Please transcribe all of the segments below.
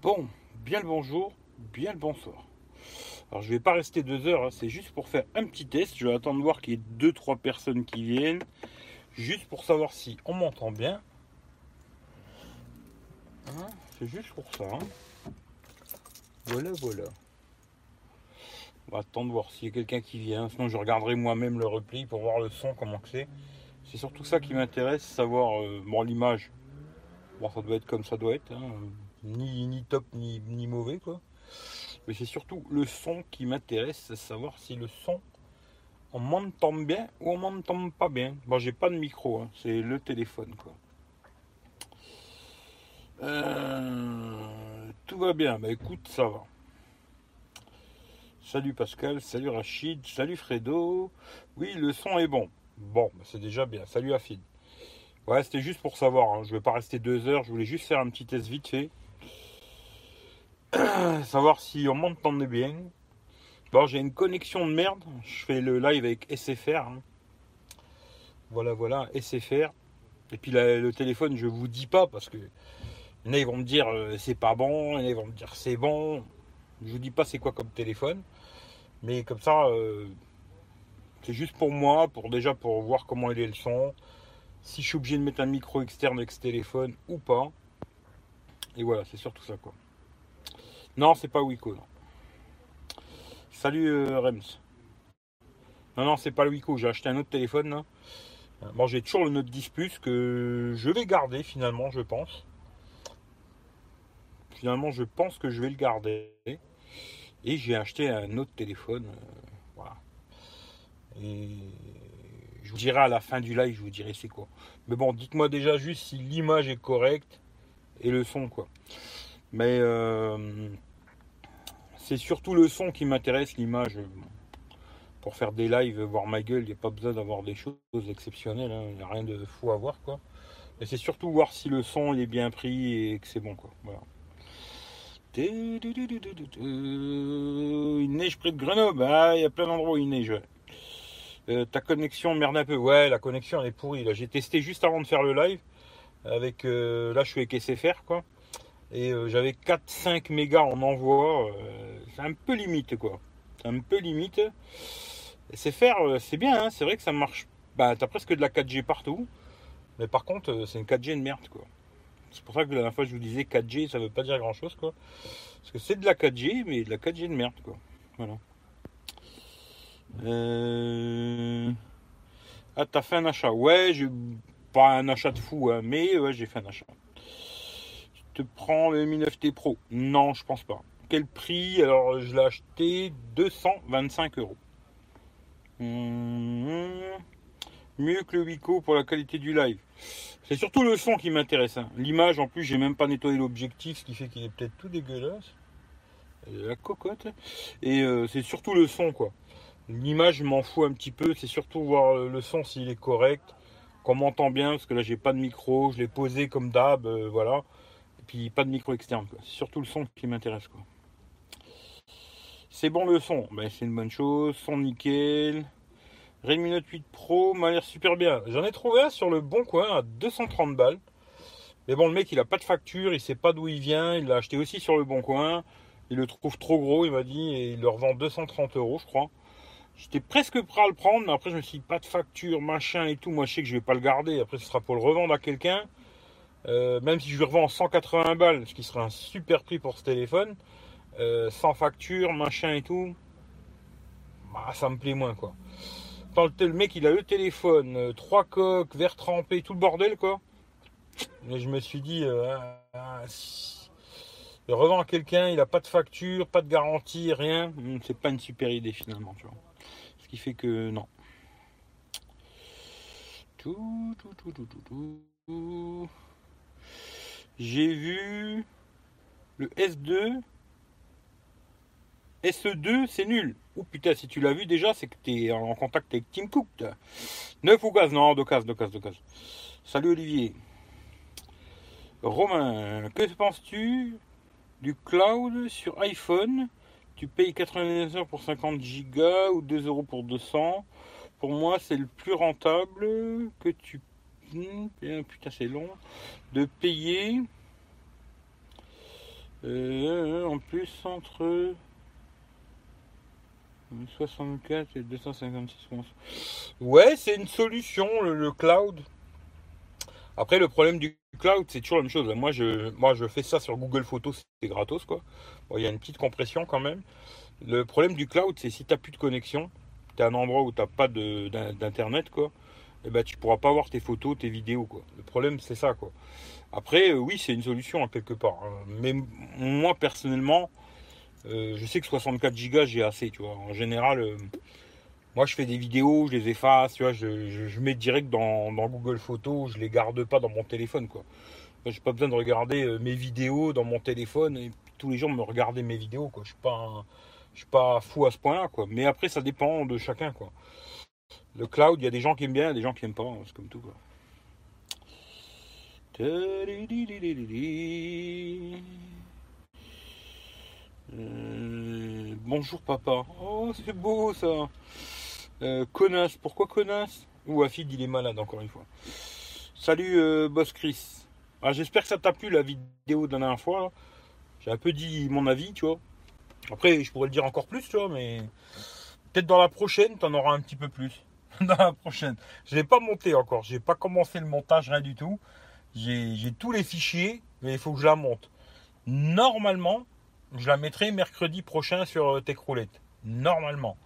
Bon, bien le bonjour, bien le bonsoir. Alors je vais pas rester deux heures, hein, c'est juste pour faire un petit test. Je vais attendre de voir qu'il y ait deux, trois personnes qui viennent. Juste pour savoir si on m'entend bien. Hein, c'est juste pour ça. hein. Voilà, voilà. On va attendre de voir s'il y a quelqu'un qui vient. Sinon je regarderai moi-même le repli pour voir le son, comment que c'est. C'est surtout ça qui m'intéresse, savoir euh, l'image. Bon ça doit être comme ça doit être. hein. Ni, top ni, mauvais quoi. Mais c'est surtout le son qui m'intéresse, c'est savoir si le son on m'entend bien ou on m'entend pas bien. Bon, j'ai pas de micro, hein, c'est le téléphone quoi. Euh, tout va bien, bah écoute, ça va. Salut Pascal, salut Rachid, salut Fredo. Oui, le son est bon. Bon, bah c'est déjà bien. Salut Afid. Ouais, c'était juste pour savoir. hein. Je vais pas rester deux heures. Je voulais juste faire un petit test vite fait. savoir si on m'entendait bien. Bon, j'ai une connexion de merde. Je fais le live avec SFR. hein. Voilà, voilà, SFR. Et puis le téléphone, je vous dis pas parce que a, ils vont me dire euh, c'est pas bon, a, ils vont me dire c'est bon. Je vous dis pas c'est quoi comme téléphone. Mais comme ça, euh, c'est juste pour moi, pour déjà pour voir comment il est le son. Si je suis obligé de mettre un micro externe avec ce téléphone ou pas. Et voilà, c'est surtout ça quoi. Non, c'est pas. Non. Salut euh, Rems. Non, non, c'est pas le Wiko. J'ai acheté un autre téléphone là. Bon, j'ai toujours le Note 10 Plus que je vais garder finalement, je pense. Finalement, je pense que je vais le garder. Et j'ai acheté un autre téléphone. euh, voilà. Et je vous dirai à la fin du live, je vous dirai c'est quoi. Mais bon, dites-moi déjà juste si l'image est correcte et le son quoi. Mais euh, c'est surtout le son qui m'intéresse, l'image. euh, Pour faire des lives, voir ma gueule, il n'y a pas besoin d'avoir des choses exceptionnelles. hein. Il n'y a rien de fou à voir quoi. Mais c'est surtout voir si le son est bien pris et que c'est bon quoi. Voilà. Il neige près de Grenoble. Ah, il y a plein d'endroits où il neige. Euh, ta connexion merde un peu. Ouais, la connexion elle est pourrie. J'ai testé juste avant de faire le live. Avec euh, là, je suis avec SFR quoi. Et euh, j'avais 4-5 mégas en envoi. euh, c'est un peu limite quoi. C'est un peu limite. SFR, euh, c'est bien. hein, c'est vrai que ça marche. Bah, t'as presque de la 4G partout. Mais par contre, c'est une 4G de merde quoi. C'est pour ça que la dernière fois je vous disais 4G, ça veut pas dire grand chose quoi. Parce que c'est de la 4G, mais de la 4G de merde quoi. Voilà. Euh... Ah, t'as fait un achat Ouais, j'ai pas un achat de fou, hein, mais ouais, j'ai fait un achat. Te prends le Mi 9T Pro Non, je pense pas. Quel prix? Alors, je l'ai acheté 225 euros. Hum, Mieux que le Wico pour la qualité du live. C'est surtout le son qui m'intéresse. hein. L'image, en plus, j'ai même pas nettoyé l'objectif, ce qui fait qu'il est peut-être tout dégueulasse. Euh, La cocotte. Et euh, c'est surtout le son, quoi. L'image, je m'en fous un petit peu. C'est surtout voir le le son s'il est correct, qu'on m'entend bien, parce que là, j'ai pas de micro. Je l'ai posé comme d'hab, euh, voilà. Puis, pas de micro externe. C'est surtout le son qui m'intéresse, quoi. C'est bon le son, ben, c'est une bonne chose. Son nickel. Redmi Note 8 Pro m'a l'air super bien. J'en ai trouvé un sur le bon coin à 230 balles. Mais bon, le mec, il a pas de facture, il sait pas d'où il vient. Il l'a acheté aussi sur le bon coin. Il le trouve trop gros, il m'a dit, et il le revend 230 euros, je crois. J'étais presque prêt à le prendre, mais après, je me suis dit, pas de facture, machin et tout. Moi, je sais que je vais pas le garder. Après, ce sera pour le revendre à quelqu'un. Euh, même si je le revends 180 balles, ce qui serait un super prix pour ce téléphone, euh, sans facture, machin et tout, bah, ça me plaît moins, quoi. Quand le, le mec, il a le téléphone, euh, trois coques, verre trempé, tout le bordel, quoi. Et je me suis dit, ah, ah, si- le revend à quelqu'un, il a pas de facture, pas de garantie, rien. Hum, C'est pas une super idée, finalement, tu vois. Ce qui fait que, non. Tout, tout, tout, tout, tout, tout. J'ai vu le S2. SE2, c'est nul. Oh putain, si tu l'as vu déjà, c'est que tu es en contact avec Tim Cook. toi. Neuf ou gaz Non, de gaz, de gaz, de gaz. Salut Olivier. Romain, que penses-tu du cloud sur iPhone? Tu payes 99 euros pour 50 gigas ou 2 euros pour 200. Pour moi, c'est le plus rentable que tu. Hmm, Putain, c'est long. De payer Euh, en plus, entre 64 et 256 Ouais, c'est une solution, le, cloud. Après, le problème du cloud, c'est toujours la même chose. Moi je, moi, je fais ça sur Google Photos, c'est gratos, quoi. il y a une petite compression quand même. Le problème du cloud, c'est si tu n'as plus de connexion, tu à un endroit où tu n'as pas d'internet, quoi, eh ben, tu pourras pas voir tes photos, tes vidéos, quoi. Le problème, c'est ça, quoi. Après, euh, oui, c'est une solution, hein, quelque part. Hein. Mais moi, personnellement, euh, je sais que 64 Go j'ai assez, tu vois. En général, euh, moi je fais des vidéos, je les efface, tu vois, je, mets direct dans, Google Photos, je les garde pas dans mon téléphone, quoi. J'ai pas besoin de regarder mes vidéos dans mon téléphone et tous les jours me regarder mes vidéos. Je suis je suis pas fou à ce point-là. Mais après, ça dépend de chacun, quoi. Le cloud, il y a des gens qui aiment bien, des gens qui aiment pas, hein, c'est comme tout, quoi. Euh, bonjour papa. Oh, c'est beau ça. Euh, connasse. Pourquoi connasse Ou Afid, il est malade encore une fois. Salut euh, Boss Chris. Ah, J'espère que ça t'a plu la vidéo de la dernière fois. J'ai un peu dit mon avis, tu vois. Après, je pourrais le dire encore plus, tu vois, mais peut-être dans la prochaine, t'en auras un petit peu plus. dans la prochaine. Je n'ai pas monté encore. J'ai pas commencé le montage, rien du tout. J'ai tous les fichiers, mais il faut que je la monte. Normalement, je la mettrai mercredi prochain sur euh, Techroulette. Normalement.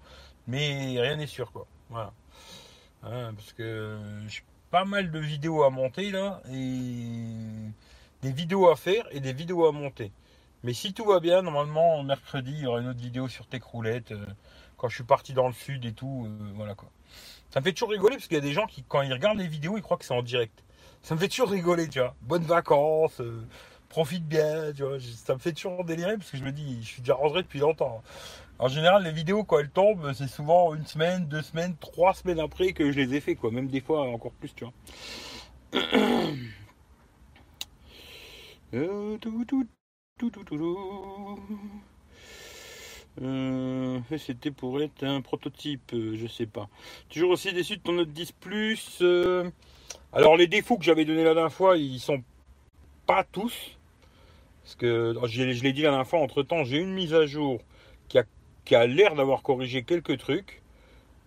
Mais rien n'est sûr, quoi. Voilà. Hein, parce que j'ai pas mal de vidéos à monter là. Et des vidéos à faire et des vidéos à monter. Mais si tout va bien, normalement, mercredi, il y aura une autre vidéo sur Techroulette. Euh, quand je suis parti dans le sud et tout. Euh, voilà quoi. Ça me fait toujours rigoler parce qu'il y a des gens qui, quand ils regardent les vidéos, ils croient que c'est en direct. Ça me fait toujours rigoler, tu vois. Bonnes vacances profite bien, tu vois. Ça me fait toujours délirer parce que je me dis, je suis déjà rentré depuis longtemps. En général, les vidéos, quand elles tombent, c'est souvent une semaine, deux semaines, trois semaines après que je les ai fait, quoi. Même des fois encore plus, tu vois. Euh, euh, c'était pour être un prototype, euh, je sais pas. Toujours aussi déçu de ton Note 10 Plus. alors les défauts que j'avais donnés la dernière fois, ils sont pas tous. Parce que je, l'ai dit la dernière fois, entre temps, j'ai une mise à jour qui a, qui a l'air d'avoir corrigé quelques trucs.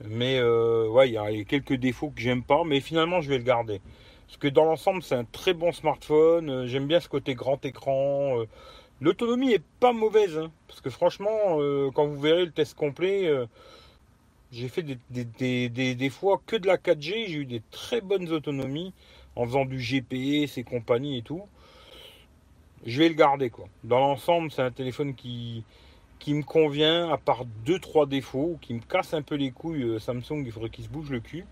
Mais euh, ouais, il y a quelques défauts que j'aime pas, mais finalement je vais le garder. Parce que dans l'ensemble, c'est un très bon smartphone. Euh, j'aime bien ce côté grand écran. Euh. L'autonomie est pas mauvaise. Hein. parce que franchement, quand vous verrez le test complet, j'ai fait des, fois que de la 4G. J'ai eu des très bonnes autonomies en faisant du GPS et compagnie et tout je vais le garder quoi. Dans l'ensemble, c'est un téléphone qui, qui me convient, à part 2-3 défauts, qui me casse un peu les couilles. Euh, Samsung, il faudrait qu'il se bouge le cul.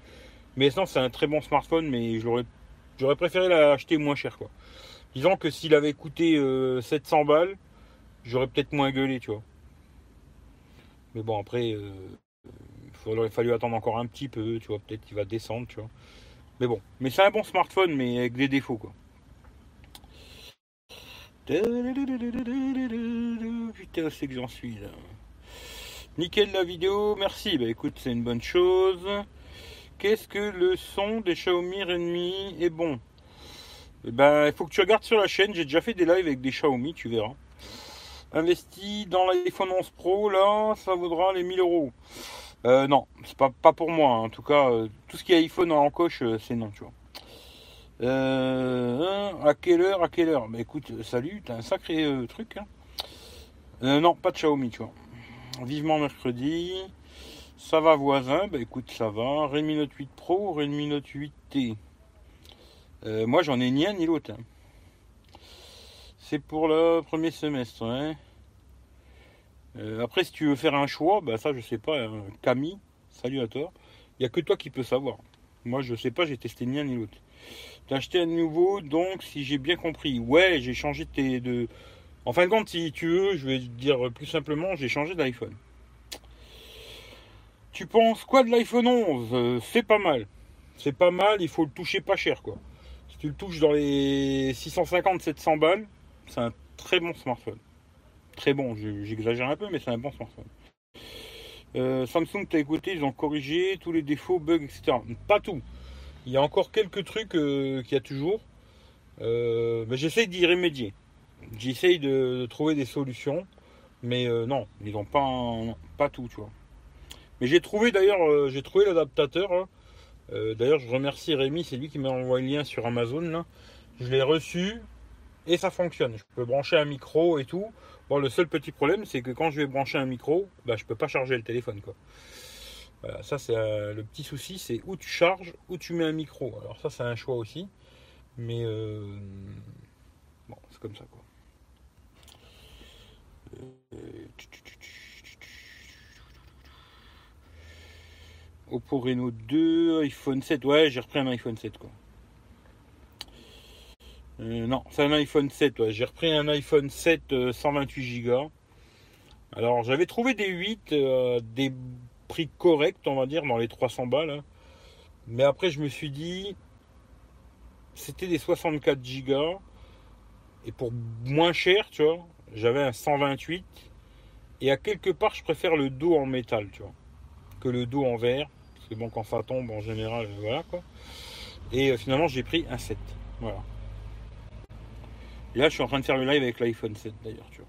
Mais sinon, c'est un très bon smartphone, mais j'aurais préféré l'acheter moins cher quoi. Disons que s'il avait coûté 700 euh, balles, j'aurais peut-être moins gueulé, tu vois. Mais bon, après, euh, il aurait fallu attendre encore un petit peu, tu vois. Peut-être qu'il va descendre, tu vois. Mais bon, mais c'est un bon smartphone, mais avec des défauts, quoi. Putain, c'est que j'en suis là. Nickel la vidéo, merci. Bah écoute, c'est une bonne chose. Qu'est-ce que le son des Xiaomi Redmi est bon? Eh ben, il faut que tu regardes sur la chaîne. J'ai déjà fait des lives avec des Xiaomi, tu verras. Investi dans l'iPhone 11 Pro, là, ça vaudra les 1000 euros. Euh, non, c'est pas, pas pour moi. Hein. En tout cas, euh, tout ce qui est iPhone en coche, euh, c'est non, tu vois. À quelle heure À quelle heure? Bah écoute, salut, t'as un sacré truc. Hein. Non, pas de Xiaomi, tu vois. Vivement mercredi. Ça va voisin Bah écoute, ça va. Redmi Note 8 Pro, Redmi Note 8T. Moi, j'en ai ni un ni l'autre. Hein. C'est pour le premier semestre. Hein. après, si tu veux faire un choix, bah ça, je sais pas. Camille, salut à toi. Il n'y a que toi qui peux savoir. Moi, je sais pas, j'ai testé ni un ni l'autre. T'as acheté un nouveau, donc si j'ai bien compris, ouais, j'ai changé tes de. En fin de compte, si tu veux, je vais te dire plus simplement, j'ai changé d'iPhone. Tu penses quoi de l'iPhone 11 euh, C'est pas mal. C'est pas mal, il faut le toucher pas cher quoi. Tu le touches dans les 650-700 balles, c'est un très bon smartphone. Très bon, j'exagère un peu, mais c'est un bon smartphone. Euh, Samsung, t'as écouté, ils ont corrigé tous les défauts, bugs, etc. Pas tout. Il y a encore quelques trucs euh, qu'il y a toujours. Euh, mais j'essaie d'y remédier. j'essaye de, trouver des solutions, mais euh, non, ils n'ont pas, pas tout, tu vois. Mais j'ai trouvé d'ailleurs, j'ai trouvé l'adaptateur. Hein. D'ailleurs, je remercie Rémi, c'est lui qui m'a envoyé le lien sur Amazon. Je l'ai reçu et ça fonctionne. Je peux brancher un micro et tout. Bon, le seul petit problème, c'est que quand je vais brancher un micro, bah, je peux pas charger le téléphone, quoi. Voilà, ça c'est le petit souci, c'est où tu charges, où tu mets un micro. Alors ça c'est un choix aussi, mais euh, bon, c'est comme ça. Euh, Oppo Reno 2, iPhone 7, ouais j'ai repris un iPhone 7 quoi. Euh, non, c'est un iPhone 7, j'ai repris un iPhone 7 128 Go. Alors j'avais trouvé des 8, des prix correct, on va dire, dans les 300 balles. Hein. Mais après, je me suis dit, c'était des 64 Go Et pour moins cher, tu vois, j'avais un 128. Et à quelque part, je préfère le dos en métal, tu vois, que le dos en verre. Que bon, quand ça tombe, en général, voilà quoi. Et euh, finalement, j'ai pris un 7. Voilà. Et là, je suis en train de faire le live avec l'iPhone 7 d'ailleurs, tu vois.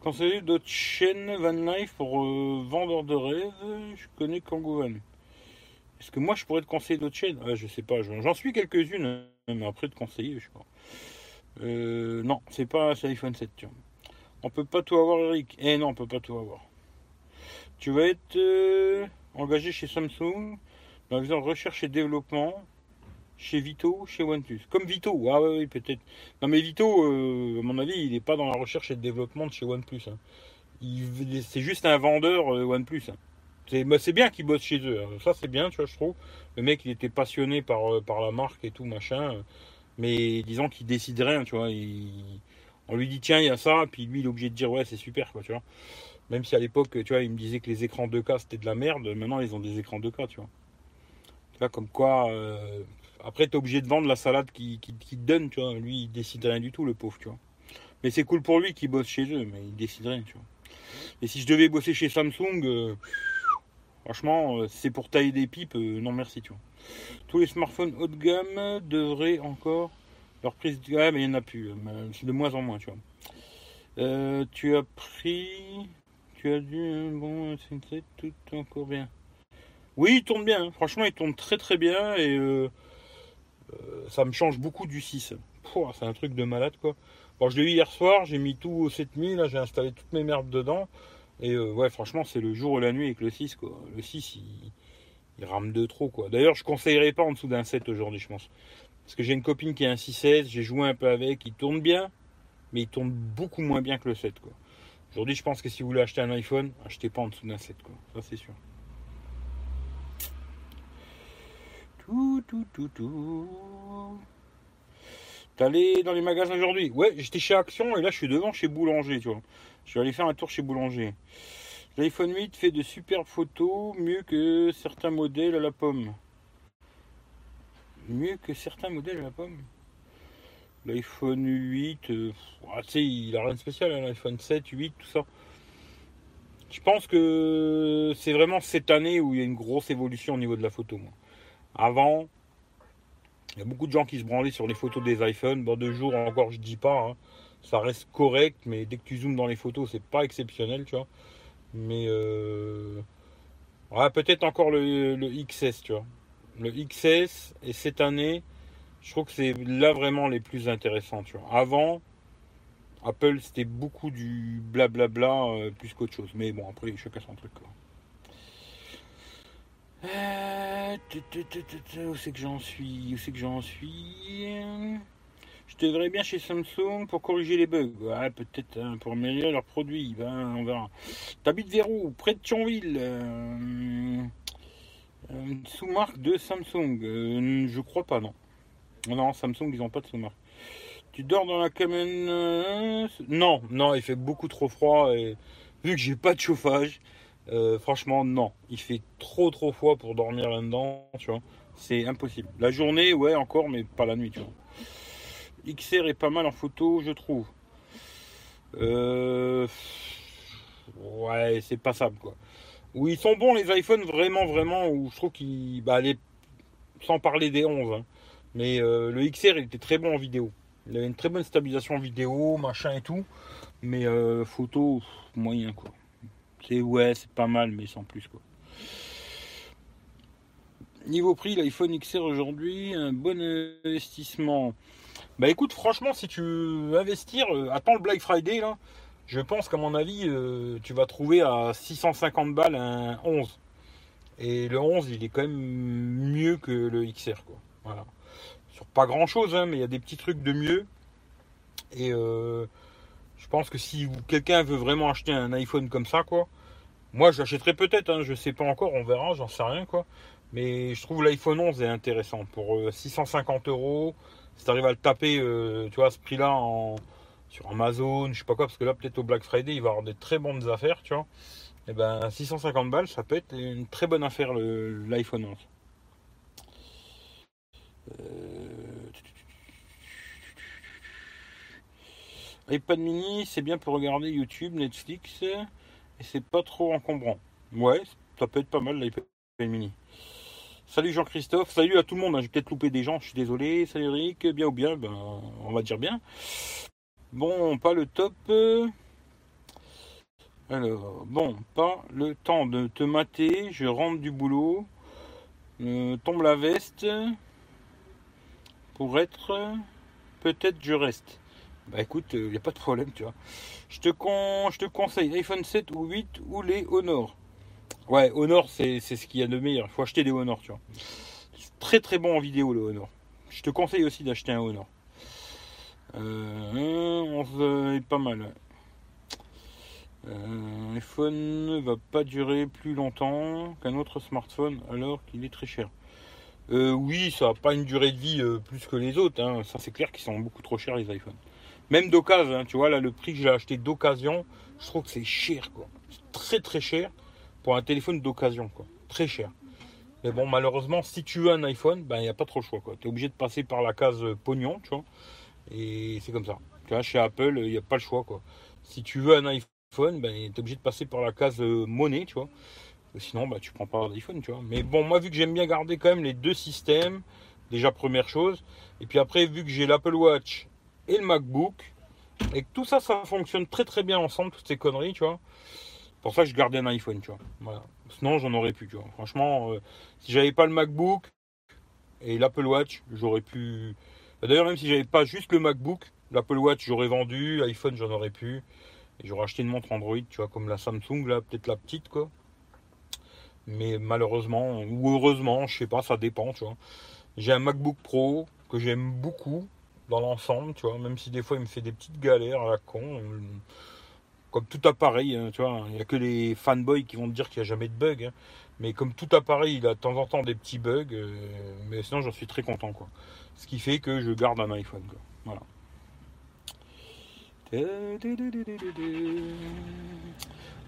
Conseiller d'autres chaînes Van Life pour euh, vendeurs de rêves, je connais Kangoo Van. Est-ce que moi je pourrais te conseiller d'autres chaînes? Je sais pas, j'en suis quelques-unes, mais après de conseiller, je sais pas. Euh, non, c'est pas iPhone 7, tu vois. On peut pas tout avoir, Eric. Eh non, on peut pas tout avoir. Tu vas être euh, engagé chez Samsung dans la recherche et développement chez Vito, chez OnePlus. Comme Vito, ah oui, peut-être. Non mais Vito, euh, à mon avis, il n'est pas dans la recherche et le développement de chez OnePlus. Hein. C'est juste un vendeur euh, OnePlus. Hein. Bah, c'est bien qu'il bosse chez eux. Hein. Ça c'est bien, tu vois, je trouve. Le mec, il était passionné par, par la marque et tout, machin. Mais disons qu'il décide rien, tu vois. On lui dit, tiens, il y a ça, puis lui, il est obligé de dire, ouais, c'est super, quoi, tu vois. Même si à l'époque, tu vois, il me disait que les écrans 2K, c'était de la merde. Maintenant, ils ont des écrans 2K, tu vois. Tu vois, comme quoi, après, tu es obligé de vendre la salade qui, te donne, tu vois. Lui, il décide rien du tout, le pauvre, tu vois. Mais c'est cool pour lui qu'il bosse chez eux, mais il décide rien, tu vois. Et si je devais bosser chez Samsung, euh, franchement, euh, c'est pour tailler des pipes, euh, non merci, tu vois. Tous les smartphones haut de gamme devraient encore leur prise de gamme, il n'y en a plus. C'est de moins en moins, tu vois. tu as pris. Tu as dû un bon tout encore bien. Oui, il tourne bien. Hein. Franchement, il tourne très très bien et euh, ça me change beaucoup du 6. C'est un truc de malade quoi. Bon, je l'ai eu hier soir, j'ai mis tout au 7000, là j'ai installé toutes mes merdes dedans. Et euh, ouais, franchement, c'est le jour et la nuit avec le 6 quoi. Le 6, il, rame de trop quoi. D'ailleurs, je conseillerais pas en dessous d'un 7 aujourd'hui, je pense. Parce que j'ai une copine qui a un 6S, j'ai joué un peu avec, il tourne bien, mais il tourne beaucoup moins bien que le 7 quoi. Aujourd'hui, je pense que si vous voulez acheter un iPhone, achetez pas en dessous d'un 7 quoi. Ça c'est sûr. Tout, tout, tout, tout. T'es allé dans les magasins aujourd'hui Ouais, j'étais chez Action et là je suis devant chez Boulanger, tu vois. Je vais aller faire un tour chez Boulanger. L'iPhone 8 fait de superbes photos, mieux que certains modèles à la pomme. Mieux que certains modèles la pomme. L'iPhone 8, euh, ah, tu sais, il a rien de spécial, hein, l'iPhone 7, 8, tout ça. Je pense que c'est vraiment cette année où il y a une grosse évolution au niveau de la photo. Moi. Avant, il y a beaucoup de gens qui se branlaient sur les photos des iPhones. Bon, de jour encore, je dis pas. Hein. Ça reste correct, mais dès que tu zoomes dans les photos, c'est pas exceptionnel, tu vois. Mais euh... peut-être encore le, XS, tu vois. Le XS, et cette année, je trouve que c'est là vraiment les plus intéressants. Avant, Apple, c'était beaucoup du blablabla euh, plus qu'autre chose. Mais bon, après, chacun son truc. Euh, où c'est que j'en suis? Où c'est que j'en suis? Je devrais bien chez Samsung pour corriger les bugs. Ouais, peut-être hein, pour améliorer leurs produits. Ben, on verra. T'habites vers où Près de Thionville. Euh, euh, sous-marque de Samsung. je crois pas, non. Non, Samsung, ils n'ont pas de sous-marque. Tu dors dans la cabine Non, non, il fait beaucoup trop froid et vu que j'ai pas de chauffage, euh, franchement, non. Il fait trop trop froid pour dormir là-dedans, tu vois. C'est impossible. La journée, ouais, encore, mais pas la nuit, tu vois. XR est pas mal en photo, je trouve. Euh, ouais, c'est passable, quoi. Où ils sont bons, les iPhones, vraiment, vraiment, où je trouve qu'ils. Bah. Sans parler des 11. Hein. Mais euh, le XR, il était très bon en vidéo. Il avait une très bonne stabilisation vidéo, machin et tout. Mais euh, photo, moyen quoi. C'est ouais, c'est pas mal, mais sans plus quoi. Niveau prix, l'iPhone XR aujourd'hui, un bon investissement. Bah écoute, franchement, si tu veux investir, euh, attends le Black Friday là. Je pense qu'à mon avis, euh, tu vas trouver à 650 balles un 11. Et le 11, il est quand même mieux que le XR. Voilà. Sur pas grand chose, hein, mais il y a des petits trucs de mieux. Et euh, je pense que si quelqu'un veut vraiment acheter un iPhone comme ça, quoi, moi j'achèterais peut-être, hein, je sais pas encore, on verra, j'en sais rien quoi. Mais je trouve l'iPhone 11 est intéressant. Pour 650 euros, si tu arrives à le taper, tu vois, à ce prix-là en, sur Amazon, je sais pas quoi, parce que là, peut-être au Black Friday, il va y avoir des très bonnes affaires, tu vois. Et ben, 650 balles, ça peut être une très bonne affaire, l'iPhone 11. Euh... iPad mini, c'est bien pour regarder YouTube, Netflix, et c'est pas trop encombrant. Ouais, ça peut être pas mal l'iPad mini. Salut Jean-Christophe, salut à tout le monde, hein. j'ai peut-être loupé des gens, je suis désolé. Salut Eric, bien ou bien, ben, on va dire bien. Bon, pas le top. Alors, bon, pas le temps de te mater. Je rentre du boulot. Euh, tombe la veste. Pour être. Peut-être je reste. Bah écoute, il euh, n'y a pas de problème, tu vois. Je te, con, conseille iPhone 7 ou 8 ou les Honor. Ouais, Honor, c'est ce qu'il y a de meilleur. Il faut acheter des Honor, tu vois. Très très bon en vidéo, le Honor. Je te conseille aussi d'acheter un Honor. Euh, on est pas mal. Euh, iPhone ne va pas durer plus longtemps qu'un autre smartphone alors qu'il est très cher. Euh, oui, ça n'a pas une durée de vie euh, plus que les autres. Hein. Ça, c'est clair qu'ils sont beaucoup trop chers, les iPhones. Même d'occasion, hein, tu vois, là, le prix que j'ai acheté d'occasion, je trouve que c'est cher, quoi. Très, très cher pour un téléphone d'occasion, quoi. Très cher. Mais bon, malheureusement, si tu veux un iPhone, ben, il n'y a pas trop le choix, quoi. Tu es obligé de passer par la case pognon, tu vois. Et c'est comme ça. Tu vois, chez Apple, il n'y a pas le choix, quoi. Si tu veux un iPhone, ben, tu es obligé de passer par la case euh, monnaie, tu vois. Sinon, ben, tu prends pas d'iPhone, tu vois. Mais bon, moi, vu que j'aime bien garder quand même les deux systèmes, déjà première chose. Et puis après, vu que j'ai l'Apple Watch et le MacBook, et que tout ça, ça fonctionne très très bien ensemble, toutes ces conneries, tu vois. Pour ça, je gardais un iPhone, tu vois. Voilà. Sinon, j'en aurais pu, tu vois. Franchement, euh, si j'avais pas le MacBook et l'Apple Watch, j'aurais pu D'ailleurs, même si j'avais pas juste le MacBook, l'Apple Watch j'aurais vendu, iPhone j'en aurais pu. Et j'aurais acheté une montre Android, tu vois, comme la Samsung, là, peut-être la petite, quoi. Mais malheureusement, ou heureusement, je sais pas, ça dépend, tu vois. J'ai un MacBook Pro que j'aime beaucoup dans l'ensemble, tu vois, même si des fois il me fait des petites galères à la con. Comme tout appareil, hein, tu vois, il n'y a que les fanboys qui vont te dire qu'il n'y a jamais de bug. Hein. Mais comme tout appareil, il a de temps en temps des petits bugs. Euh, mais sinon, j'en suis très content, quoi. Ce qui fait que je garde un iPhone. Voilà.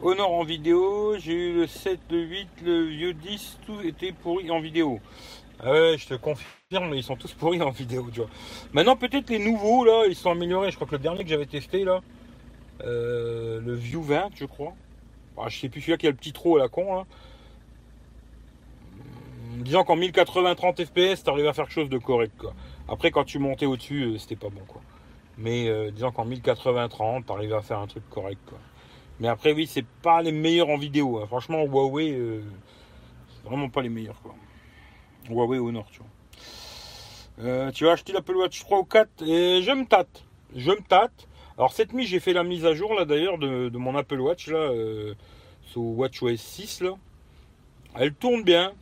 Honor en vidéo, j'ai eu le 7, le 8, le vieux 10, tout était pourri en vidéo. Ouais, je te confirme, ils sont tous pourris en vidéo, tu vois. Maintenant, peut-être les nouveaux, là, ils sont améliorés. Je crois que le dernier que j'avais testé, là, le View 20, je crois. Ah, je sais plus celui-là qui a le petit trou à la con, là disons qu'en 1080 30 fps, tu arrives à faire quelque chose de correct. Quoi. Après, quand tu montais au-dessus, euh, c'était pas bon. Quoi. Mais euh, disons qu'en 1080 30, tu arrives à faire un truc correct. Quoi. Mais après, oui, c'est pas les meilleurs en vidéo. Hein. Franchement, Huawei, euh, c'est vraiment pas les meilleurs. Quoi. Huawei Honor, tu vois. tu vas acheter l'Apple Watch 3 ou 4 et je me tâte. Je me tâte. Alors cette nuit, j'ai fait la mise à jour là d'ailleurs de, mon Apple Watch là, sous WatchOS 6 là. Elle tourne bien.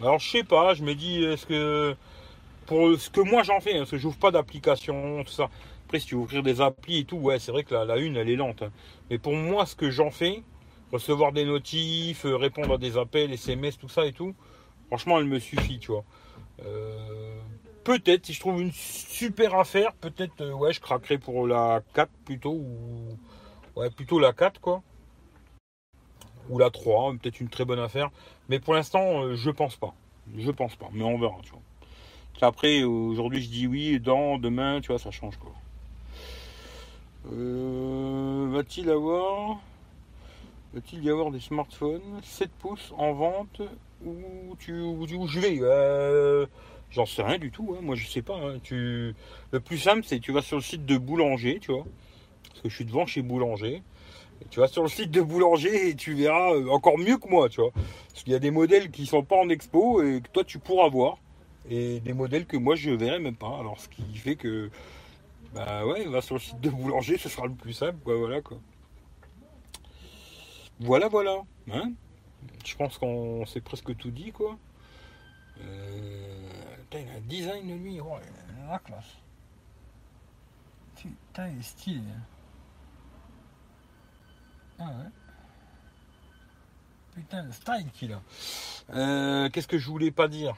Alors je sais pas, je me dis est-ce que pour ce que moi j'en fais, hein, parce que j'ouvre pas d'application, tout ça. Après si tu veux ouvrir des applis et tout, ouais c'est vrai que la, une elle est lente. Hein. Mais pour moi ce que j'en fais, recevoir des notifs, euh, répondre à des appels, SMS, tout ça et tout, franchement elle me suffit, tu vois. Euh, peut-être si je trouve une super affaire, peut-être euh, ouais je craquerai pour la 4 plutôt ou ouais plutôt la 4 quoi ou la 3, peut-être une très bonne affaire. Mais pour l'instant, euh, je pense pas. Je pense pas, mais on verra, tu vois. Après, aujourd'hui, je dis oui, dans, demain, tu vois, ça change, quoi. Euh, va-t-il avoir Va-t-il y avoir des smartphones 7 pouces en vente où tu où, je vais euh, J'en sais rien du tout, hein. moi je sais pas. Hein. Tu... Le plus simple, c'est tu vas sur le site de Boulanger, tu vois. Parce que je suis devant chez Boulanger. Tu vas sur le site de Boulanger et tu verras euh, encore mieux que moi, tu vois. Parce qu'il y a des modèles qui sont pas en expo et que toi tu pourras voir. Et des modèles que moi je verrai même pas. Alors ce qui fait que. Bah ouais, va sur le site de Boulanger, ce sera le plus simple, quoi, voilà quoi. Voilà, voilà. Hein je pense qu'on s'est presque tout dit, quoi. Euh, il a un design de lui, oh, la classe. Putain, il est. Hein. Ah. Putain, le style qu'il a. Euh, qu'est-ce que je voulais pas dire?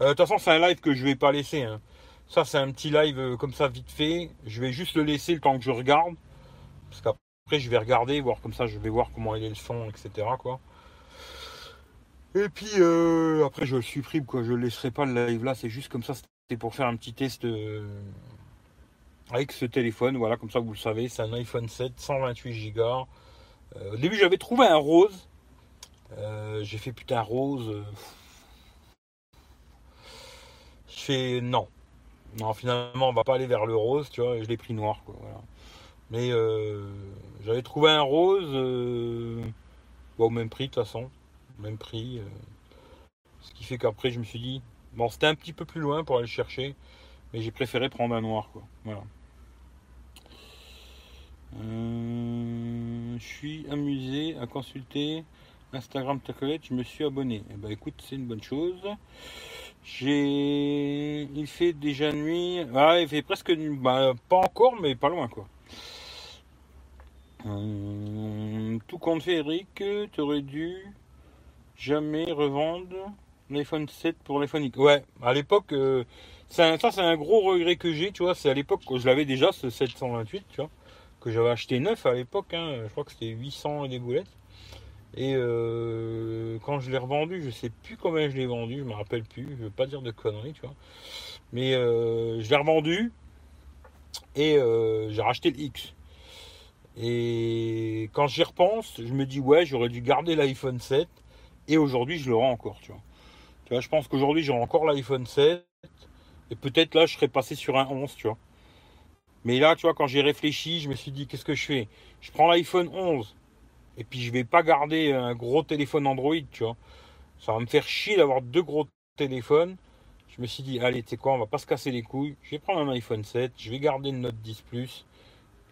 Euh, De toute façon, c'est un live que je vais pas laisser. Hein. Ça, c'est un petit live comme ça, vite fait. Je vais juste le laisser le temps que je regarde. Parce qu'après, je vais regarder, voir comme ça, je vais voir comment il est le son, etc. Et puis euh, après je le supprime quoi, je ne laisserai pas le live là, c'est juste comme ça, c'était pour faire un petit test euh, avec ce téléphone, voilà, comme ça vous le savez, c'est un iPhone 7, 128 Go. Au début j'avais trouvé un rose, euh, j'ai fait putain rose. je fais non. Non finalement on va pas aller vers le rose, tu vois, je l'ai pris noir. Mais j'avais trouvé un rose au même prix de toute façon même prix. Euh, ce qui fait qu'après, je me suis dit, bon, c'était un petit peu plus loin pour aller chercher, mais j'ai préféré prendre un noir. Voilà. Euh, je suis amusé à consulter Instagram Tacolette, je me suis abonné. Eh ben, écoute, c'est une bonne chose. J'ai, il fait déjà nuit. Ah, il fait presque nuit. Bah, pas encore, mais pas loin, quoi. Euh, tout compte fait, Eric, tu aurais dû jamais revendre l'iPhone 7 pour l'iPhone X. Ouais, à l'époque, euh, ça c'est un gros regret que j'ai, tu vois. C'est à l'époque que je l'avais déjà, ce 728, tu vois, que j'avais acheté neuf à l'époque. Hein, je crois que c'était 800 et des boulettes. Et euh, quand je l'ai revendu, je sais plus combien je l'ai vendu, je me rappelle plus, je veux pas dire de conneries, tu vois. Mais euh, je l'ai revendu et j'ai racheté le X. Et quand j'y repense, je me dis ouais, j'aurais dû garder l'iPhone 7 et aujourd'hui, je le rends encore, tu vois. Tu vois, je pense qu'aujourd'hui, j'ai encore l'iPhone 7. Et peut-être là, je serais passé sur un 11, tu vois. Mais là, tu vois, quand j'ai réfléchi, je me suis dit, qu'est-ce que je fais? Je prends l'iPhone 11. Et puis, je vais pas garder un gros téléphone Android, tu vois. Ça va me faire chier d'avoir deux gros téléphones. Je me suis dit, allez, tu sais quoi, on va pas se casser les couilles. Je vais prendre un iPhone 7. Je vais garder une Note 10 Plus.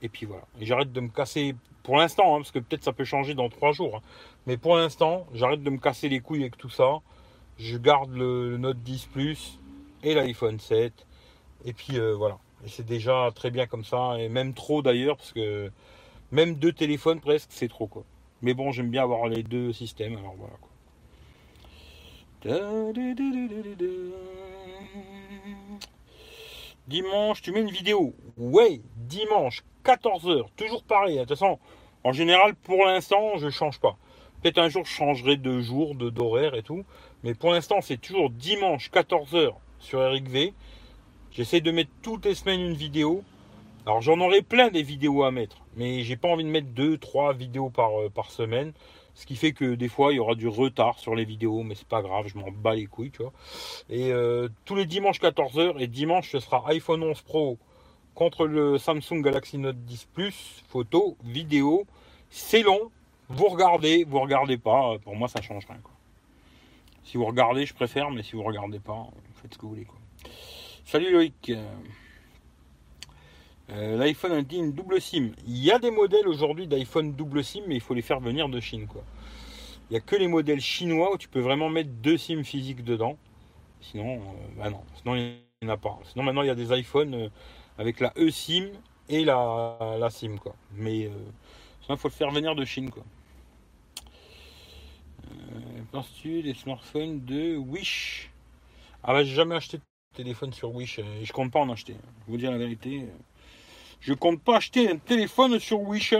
Et puis voilà. Et j'arrête de me casser pour l'instant, hein, parce que peut-être ça peut changer dans trois jours. Hein. Mais pour l'instant, j'arrête de me casser les couilles avec tout ça. Je garde le, Note 10 Plus et l'iPhone 7. Et puis euh, voilà. C'est déjà très bien comme ça. Et même trop d'ailleurs, parce que même deux téléphones presque, c'est trop quoi. Mais bon, j'aime bien avoir les deux systèmes. Alors voilà. Dimanche, tu mets une vidéo. Ouais, dimanche, 14h. Toujours pareil. De toute façon, en général, pour l'instant, je ne change pas. Peut-être un jour, je changerai de jour, d'horaire et tout. Mais pour l'instant, c'est toujours dimanche, 14h sur Eric V. J'essaie de mettre toutes les semaines une vidéo. Alors, j'en aurai plein des vidéos à mettre. Mais j'ai pas envie de mettre deux, trois vidéos par, euh, par semaine. Ce qui fait que des fois, il y aura du retard sur les vidéos, mais c'est pas grave, je m'en bats les couilles, tu vois. Et euh, tous les dimanches 14h, et dimanche, ce sera iPhone 11 Pro contre le Samsung Galaxy Note 10 Plus, photo, vidéo. C'est long, vous regardez, vous regardez pas, pour moi ça change rien. Si vous regardez, je préfère, mais si vous regardez pas, faites ce que vous voulez. Salut Loïc. Euh, L'iPhone a dit une double SIM. Il y a des modèles aujourd'hui d'iPhone double SIM, mais il faut les faire venir de Chine. Il n'y a que les modèles chinois où tu peux vraiment mettre deux SIM physiques dedans. Sinon, euh, bah non, sinon il n'y en a pas. Sinon maintenant il y a des iPhones euh, avec la eSIM et la, la SIM. Mais sinon il faut le faire venir de Chine. Quoi. Penses-tu des smartphones de Wish? Ah bah j'ai jamais acheté de téléphone sur Wish et je compte pas en acheter. Je vous dire la vérité. Je compte pas acheter un téléphone sur Wish.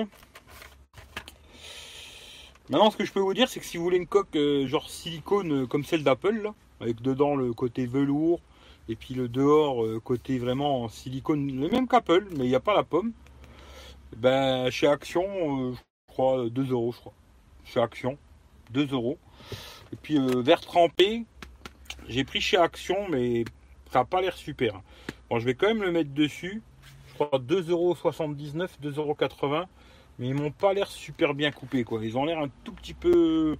Maintenant, ce que je peux vous dire, c'est que si vous voulez une coque euh, genre silicone euh, comme celle d'Apple, avec dedans le côté velours et puis le dehors euh, côté vraiment silicone, le même qu'Apple, mais il n'y a pas la pomme, ben chez Action, je crois 2 euros, je crois. Chez Action, 2 euros. Et puis vert trempé, J'ai pris chez Action, mais ça pas l'air super. Bon, je vais quand même le mettre dessus. Je crois 2,79€, 2,80€. Mais ils m'ont pas l'air super bien coupés, quoi. Ils ont l'air un tout petit peu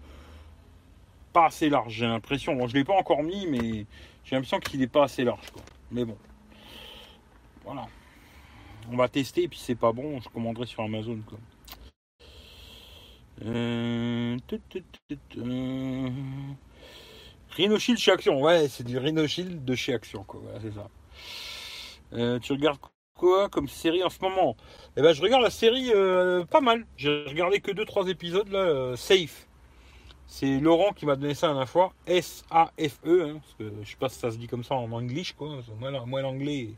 pas assez large, j'ai l'impression. Bon, je l'ai pas encore mis, mais j'ai l'impression qu'il n'est pas assez large, quoi. Mais bon. Voilà. On va tester, et puis c'est pas bon, je commanderai sur Amazon, quoi. Euh... Rhino Shield chez Action, ouais, c'est du Rhino Shield de chez Action, quoi. c'est ça. Euh, tu regardes quoi comme série en ce moment? Eh ben, je regarde la série euh, pas mal. J'ai regardé que 2-3 épisodes là. Euh, Safe. C'est Laurent qui m'a donné ça la fois. S-A-F-E. Hein, parce que je sais pas si ça se dit comme ça en anglais, quoi. Moi, l'anglais,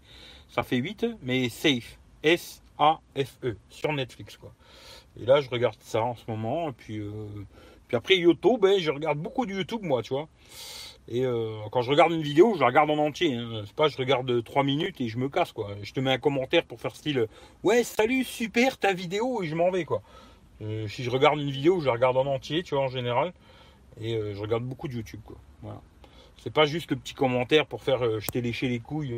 ça fait 8. Mais Safe. S-A-F-E. Sur Netflix, quoi. Et là, je regarde ça en ce moment. Et puis, après, YouTube, ben, je regarde beaucoup de YouTube, moi, tu vois. Et euh, quand je regarde une vidéo, je la regarde en entier. Hein. C'est pas je regarde 3 minutes et je me casse quoi. Je te mets un commentaire pour faire style Ouais salut super ta vidéo et je m'en vais quoi. Euh, si je regarde une vidéo, je la regarde en entier, tu vois en général. Et euh, je regarde beaucoup de YouTube quoi. Voilà. C'est pas juste le petit commentaire pour faire je t'ai léché les couilles.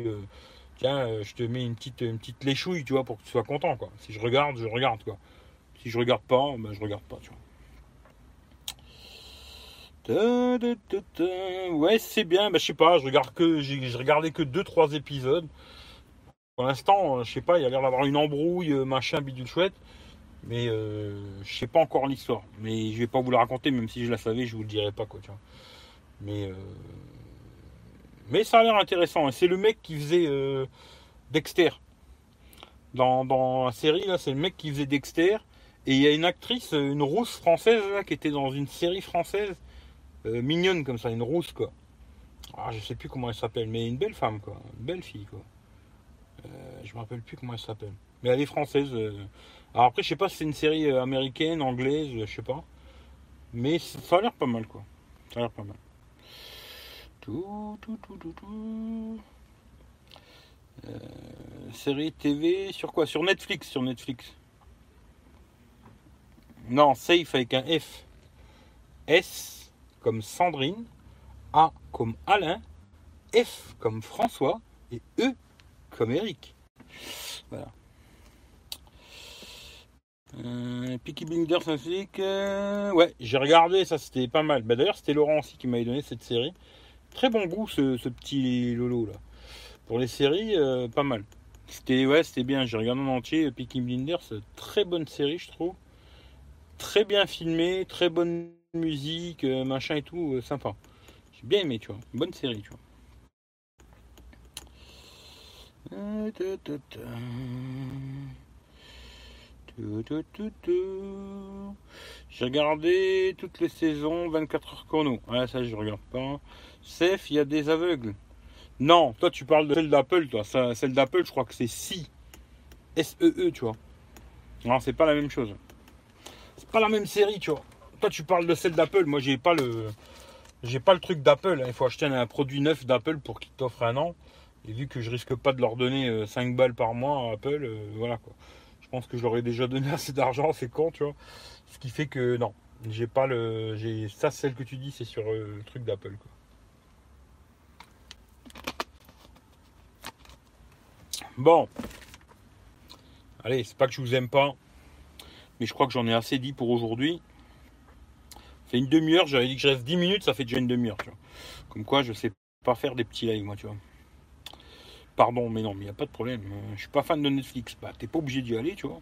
tiens, je te mets une petite, une petite léchouille, tu vois, pour que tu sois content quoi. Si je regarde, je regarde quoi. Si je regarde pas, ben je regarde pas, tu vois. Ouais, c'est bien. Bah, je sais pas, je regarde que j'ai regardé que 2-3 épisodes. Pour l'instant, je sais pas, il a l'air d'avoir une embrouille, euh, machin, bidule chouette. Mais euh, je sais pas encore l'histoire. Mais je vais pas vous la raconter, même si je la savais, je vous le dirai pas quoi. Euh, mais ça a l'air intéressant. C'est le mec qui faisait Dexter. Dans, la série là, c'est le mec qui faisait Dexter. Et il y a une actrice, une rousse française qui était dans une série française euh, mignonne comme ça, une rousse quoi. Ah, je sais plus comment elle s'appelle, mais une belle femme quoi, une belle fille quoi. Euh, je me rappelle plus comment elle s'appelle. Mais elle est française. Euh. Alors après, je sais pas si c'est une série américaine, anglaise, je sais pas. Mais ça a l'air pas mal quoi. Ça a l'air pas mal. Tout, tout, tout, tout, tout. série TV sur quoi? Sur Netflix, sur Netflix. Non, Safe avec un F. S Sandrine, A comme Alain, F comme François et E comme Eric. Voilà. Euh, Blinders, euh, ouais, j'ai regardé, ça c'était pas mal. Bah, d'ailleurs, c'était Laurent aussi qui m'avait donné cette série. Très bon goût ce, petit Lolo là. Pour les séries, euh, pas mal. C'était ouais, c'était bien. J'ai regardé en entier Peaky Blinders, très bonne série, je trouve. Très bien filmé, très bonne musique, euh, machin et tout, euh, sympa. J'ai bien aimé, tu vois. bonne série, tu vois. J'ai regardé toutes les saisons 24 heures chrono. Ah, ça, je regarde pas. Sef, il y a des aveugles. Non, toi, tu parles de celle d'Apple, toi. celle d'Apple, je crois que c'est Si. S-E-E, tu vois. Non, c'est pas la même chose. C'est pas la même série, tu vois toi tu parles de celle d'Apple, moi j'ai pas le j'ai pas le truc d'Apple. Hein. Il faut acheter un produit neuf d'Apple pour qu'il t'offre un an. Et vu que je risque pas de leur donner 5 euh, balles par mois à Apple, euh, voilà quoi. Je pense que je leur ai déjà donné assez d'argent, c'est con, tu vois. Ce qui fait que non, j'ai pas le. J'ai ça, celle que tu dis, c'est sur euh, le truc d'Apple quoi. Bon. Allez, c'est pas que je vous aime pas, mais je crois que j'en ai assez dit pour aujourd'hui fait une demi-heure, j'avais dit que je reste 10 minutes, ça fait déjà une demi-heure, tu vois. Comme quoi, je sais pas faire des petits lives, moi, tu vois. Pardon, mais non, mais il n'y a pas de problème. Euh, je suis pas fan de Netflix. Bah, t'es pas obligé d'y aller, tu vois.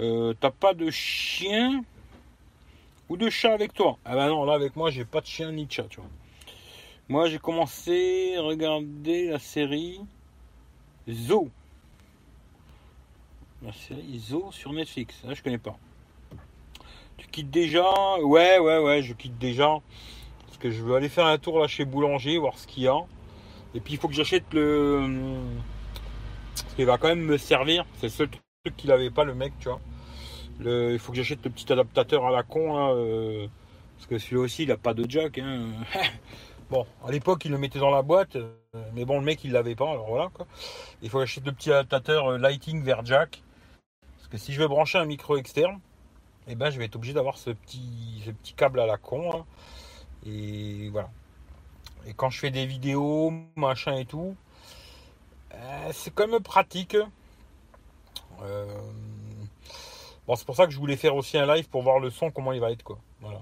Euh, T'as pas de chien ou de chat avec toi? Ah bah non, là avec moi, j'ai pas de chien ni de chat, tu vois. Moi, j'ai commencé à regarder la série Zo. La série Zo sur Netflix. Là, je connais pas. Tu quittes déjà Ouais, ouais, ouais, je quitte déjà. Parce que je veux aller faire un tour là chez Boulanger, voir ce qu'il y a. Et puis il faut que j'achète le. Ce qui va quand même me servir. C'est le seul truc qu'il avait pas, le mec, tu vois. Il faut que j'achète le petit adaptateur à la con. Euh, parce que celui-là aussi, il a pas de jack. Hein. bon, à l'époque, il le mettait dans la boîte. Euh, mais bon, le mec, il l'avait pas. Alors voilà quoi. Il faut acheter le petit adaptateur euh, lighting vers jack. Parce que si je veux brancher un micro externe, eh ben, je vais être obligé d'avoir ce petit, ce petit câble à la con. Et voilà. Et quand je fais des vidéos, machin et tout, euh, c'est quand même pratique. Euh, bon, c'est pour ça que je voulais faire aussi un live pour voir le son, comment il va être, quoi. Voilà.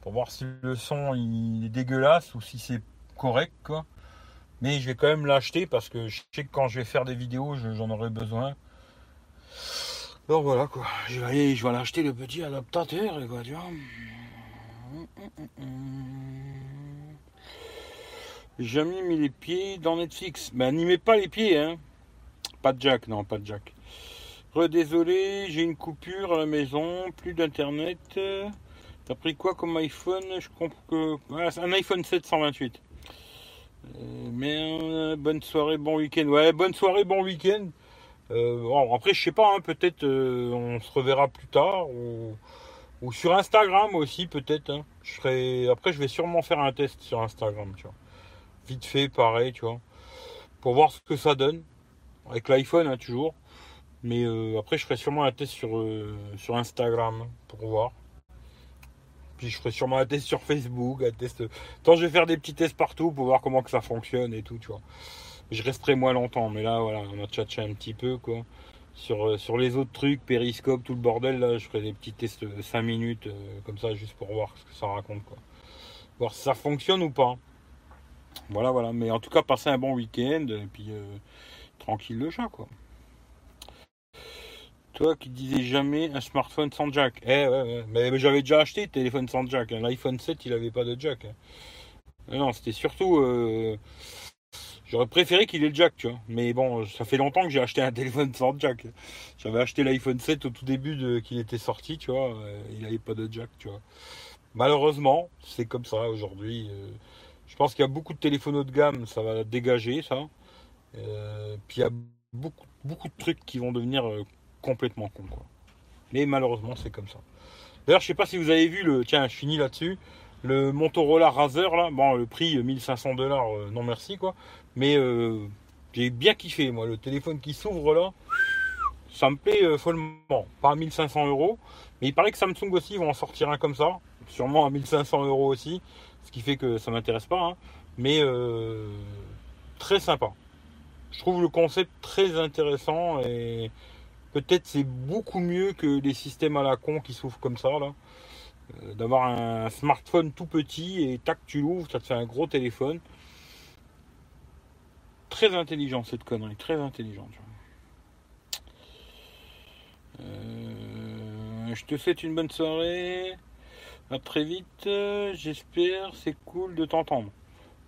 Pour voir si le son il est dégueulasse ou si c'est correct, quoi. Mais je vais quand même l'acheter parce que je sais que quand je vais faire des vidéos, j'en aurai besoin. Donc voilà quoi, je vais aller, acheter le petit adaptateur quoi, tu vois. J'ai jamais mis les pieds dans Netflix. Ben n'y mets pas les pieds, hein. Pas de jack, non, pas de jack. Redésolé, j'ai une coupure à la maison, plus d'internet. T'as pris quoi comme iPhone? Je comprends que. un iPhone 728. Euh, mais bonne soirée, bon week-end. Ouais, bonne soirée, bon week-end. Euh, après, je sais pas, hein, peut-être on se reverra plus tard. Ou, sur Instagram aussi, peut-être. Hein. Serai... Après, je vais sûrement faire un test sur Instagram, tu vois. Vite fait, pareil, tu vois. Pour voir ce que ça donne. Avec l'iPhone, hein, toujours. Mais après, je ferai sûrement un test sur, Instagram pour voir. Puis je ferai sûrement un test sur Facebook, un test. Tant je vais faire des petits tests partout pour voir comment ça fonctionne et tout, tu vois. Je resterai moins longtemps, mais là voilà, on a tchatché un petit peu quoi. Sur, euh, sur les autres trucs, périscope, tout le bordel, là, je ferai des petits tests de 5 minutes, euh, comme ça, juste pour voir ce que ça raconte. Voir si ça fonctionne ou pas. Voilà, voilà. Mais en tout cas, passer un bon week-end, et puis euh, tranquille le chat quoi. Toi qui disais jamais un smartphone sans jack. Eh. Mais, j'avais déjà acheté téléphone sans jack. Hein. L'iPhone 7, il avait pas de jack. Hein. Non, c'était surtout. Euh, j'aurais préféré qu'il ait le jack, tu vois. Mais bon, ça fait longtemps que j'ai acheté un téléphone sans jack. J'avais acheté l'iPhone 7 au tout début de qu'il était sorti, tu vois. Euh, il n'avait pas de jack, tu vois. Malheureusement, c'est comme ça aujourd'hui. Euh, je pense qu'il y a beaucoup de téléphones haut de gamme, ça va dégager ça. puis il y a beaucoup, beaucoup de trucs qui vont devenir complètement con. Quoi. Mais malheureusement, c'est comme ça. D'ailleurs, je sais pas si vous avez vu le. Tiens, je finis là-dessus. Le Motorola Razer, là, bon, le prix 1500 dollars, euh, non merci quoi. Mais euh, j'ai bien kiffé, moi, le téléphone qui s'ouvre là. Ça me plaît euh, follement. Pas à 1500 euros. Mais il paraît que Samsung aussi vont en sortir un comme ça. Sûrement à 1500 euros aussi. Ce qui fait que ça m'intéresse pas. Hein. Mais très sympa. Je trouve le concept très intéressant et Peut-être c'est beaucoup mieux que les systèmes à la con qui s'ouvrent comme ça là. Euh, d'avoir un smartphone tout petit et tac tu l'ouvres, ça te fait un gros téléphone. Très intelligent cette connerie, très intelligent. Euh, je te souhaite une bonne soirée. À très vite. J'espère. C'est cool de t'entendre.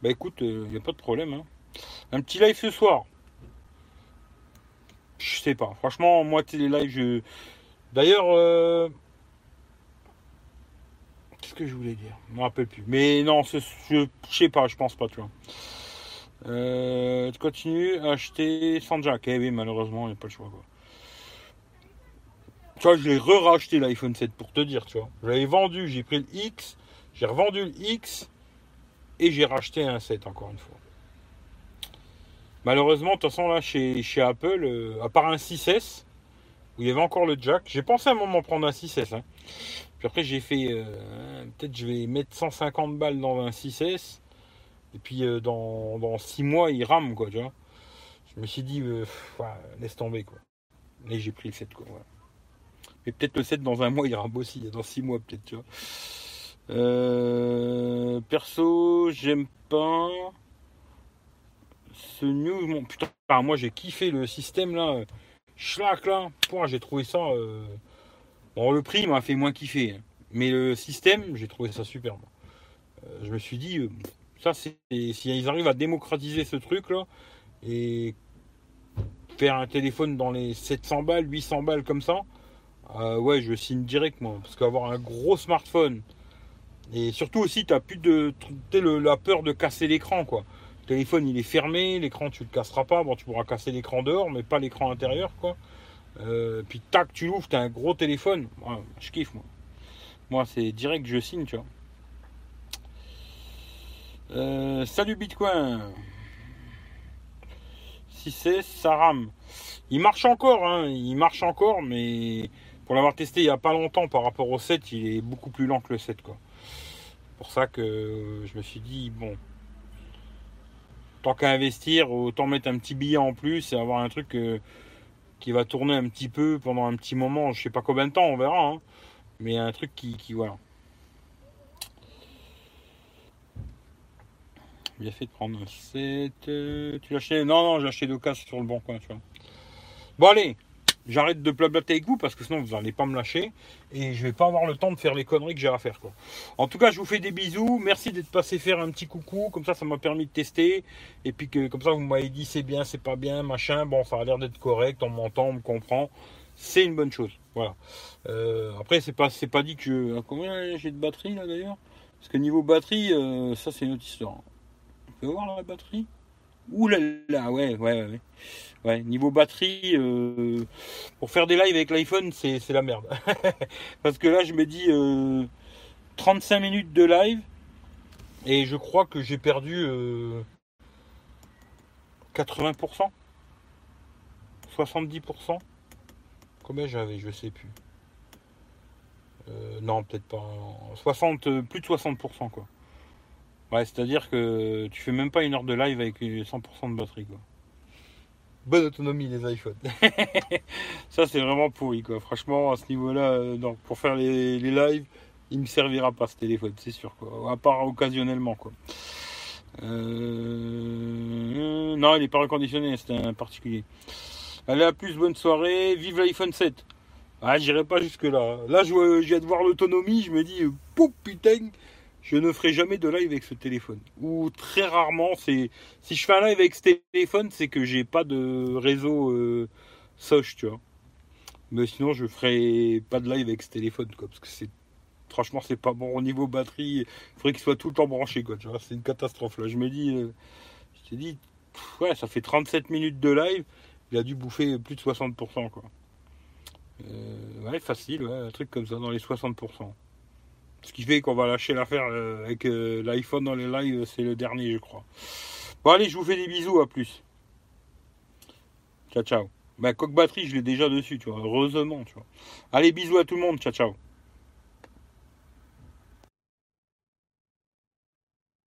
Bah écoute, il euh, n'y a pas de problème. Hein. Un petit live ce soir. Je sais pas. Franchement, moi, les lives, je. D'ailleurs, euh, qu'est-ce que je voulais dire? Je me rappelle plus. Mais non, je sais pas, je pense pas, tu vois. Euh, tu continues à acheter sans jack. Eh oui, malheureusement, il n'y a pas le choix, quoi. Tu vois, je l'ai re-racheté l'iPhone 7 pour te dire, tu vois. Je l'avais vendu, j'ai pris le X, j'ai revendu le X et j'ai racheté un 7 encore une fois. Malheureusement, de toute façon, là, chez, chez Apple, euh, à part un 6S, où il y avait encore le jack, j'ai pensé à un moment prendre un 6S. Hein. Puis après, j'ai fait, euh, peut-être je vais mettre 150 balles dans un 6S, et puis euh, dans, dans 6 mois, il rame, quoi, tu vois. Je me suis dit, laisse tomber, quoi. Et j'ai pris le 7, quoi. Mais peut-être le 7 dans un mois, il rame aussi, dans 6 mois, peut-être, tu vois. perso, j'aime pas ce news, mon putain, moi j'ai kiffé le système là. Schlack là, j'ai trouvé ça. Euh, bon, le prix m'a fait moins kiffer, hein. mais le système, j'ai trouvé ça superbe. Euh, je me suis dit, euh, ça c'est. Si ils arrivent à démocratiser ce truc là et faire un téléphone dans les 700 balles, 800 balles comme ça, ouais, je signe direct moi. Parce qu'avoir un gros smartphone et surtout aussi, tu plus de. la peur de casser l'écran quoi téléphone il est fermé, l'écran tu le casseras pas, bon tu pourras casser l'écran dehors, mais pas l'écran intérieur quoi. Euh, puis tac tu l'ouvres, t'as un gros téléphone. je kiffe moi. Moi c'est direct je signe, tu vois. Euh, salut Bitcoin. Si c'est ça rame. Il marche encore, hein, il marche encore, mais pour l'avoir testé il n'y a pas longtemps par rapport au 7, il est beaucoup plus lent que le 7 quoi. Pour ça que je me suis dit bon, tant qu'à investir, autant mettre un petit billet en plus et avoir un truc euh, qui va tourner un petit peu pendant un petit moment. Je sais pas combien de temps, on verra. Hein. mais un truc qui, qui voilà. Bien fait de prendre un 7. tu l'as acheté? Non, non, j'ai acheté casses sur le bon coin. Bon, allez, j'arrête de blablater avec vous parce que sinon vous n'allez pas me lâcher et je vais pas avoir le temps de faire les conneries que j'ai à faire. Quoi. En tout cas, je vous fais des bisous. Merci d'être passé faire un petit coucou. Comme ça, ça m'a permis de tester. Et puis que comme ça, vous m'avez dit c'est bien, c'est pas bien, machin. Bon, ça a l'air d'être correct. On m'entend, on me comprend. C'est une bonne chose. Voilà. Euh, après, c'est pas, pas dit que je. Combien j'ai de batterie là d'ailleurs? Parce que niveau batterie, euh, ça c'est une autre histoire. On peut voir la batterie? Ouh là là, ouais, ouais, ouais. ouais. niveau batterie, euh, pour faire des lives avec l'iPhone, c'est, la merde. Parce que là, je me dis 35 minutes de live et je crois que j'ai perdu 80%, 70%. Combien j'avais Je sais plus. Euh, non, peut-être pas. 60, plus de 60%, quoi. Ouais, c'est-à-dire que tu fais même pas une heure de live avec 100% de batterie, quoi. Bonne autonomie les iPhones. ça c'est vraiment pourri quoi. Franchement à ce niveau-là, euh, pour faire les, lives, il me servira pas ce téléphone, c'est sûr quoi. À part occasionnellement quoi. Euh, non, il n'est pas reconditionné, c'est un particulier. Allez à plus, bonne soirée, vive l'iPhone 7. Ah, j'irai pas jusque là. Là, je, viens de voir l'autonomie, je me dis, pouf putain, je ne ferai jamais de live avec ce téléphone. Ou très rarement, c'est si je fais un live avec ce téléphone, c'est que j'ai pas de réseau euh, Soch, tu vois. Mais sinon, je ferai pas de live avec ce téléphone, quoi, parce que c'est franchement, c'est pas bon au niveau batterie. Il faudrait qu'il soit tout le temps branché, quoi. Tu vois, c'est une catastrophe. Là, je me dis, euh, je t'ai dit, ouais, ça fait 37 minutes de live. Il a dû bouffer plus de 60%, quoi. Euh, ouais, facile, ouais, un truc comme ça, dans les 60%. Ce qui fait qu'on va lâcher l'affaire euh, avec euh, l'iPhone dans les lives, c'est le dernier, je crois. Bon, allez, je vous fais des bisous, à plus. Ciao, ciao. Bah, coque batterie, je l'ai déjà dessus, tu vois, heureusement, tu vois. Allez, bisous à tout le monde, ciao, ciao.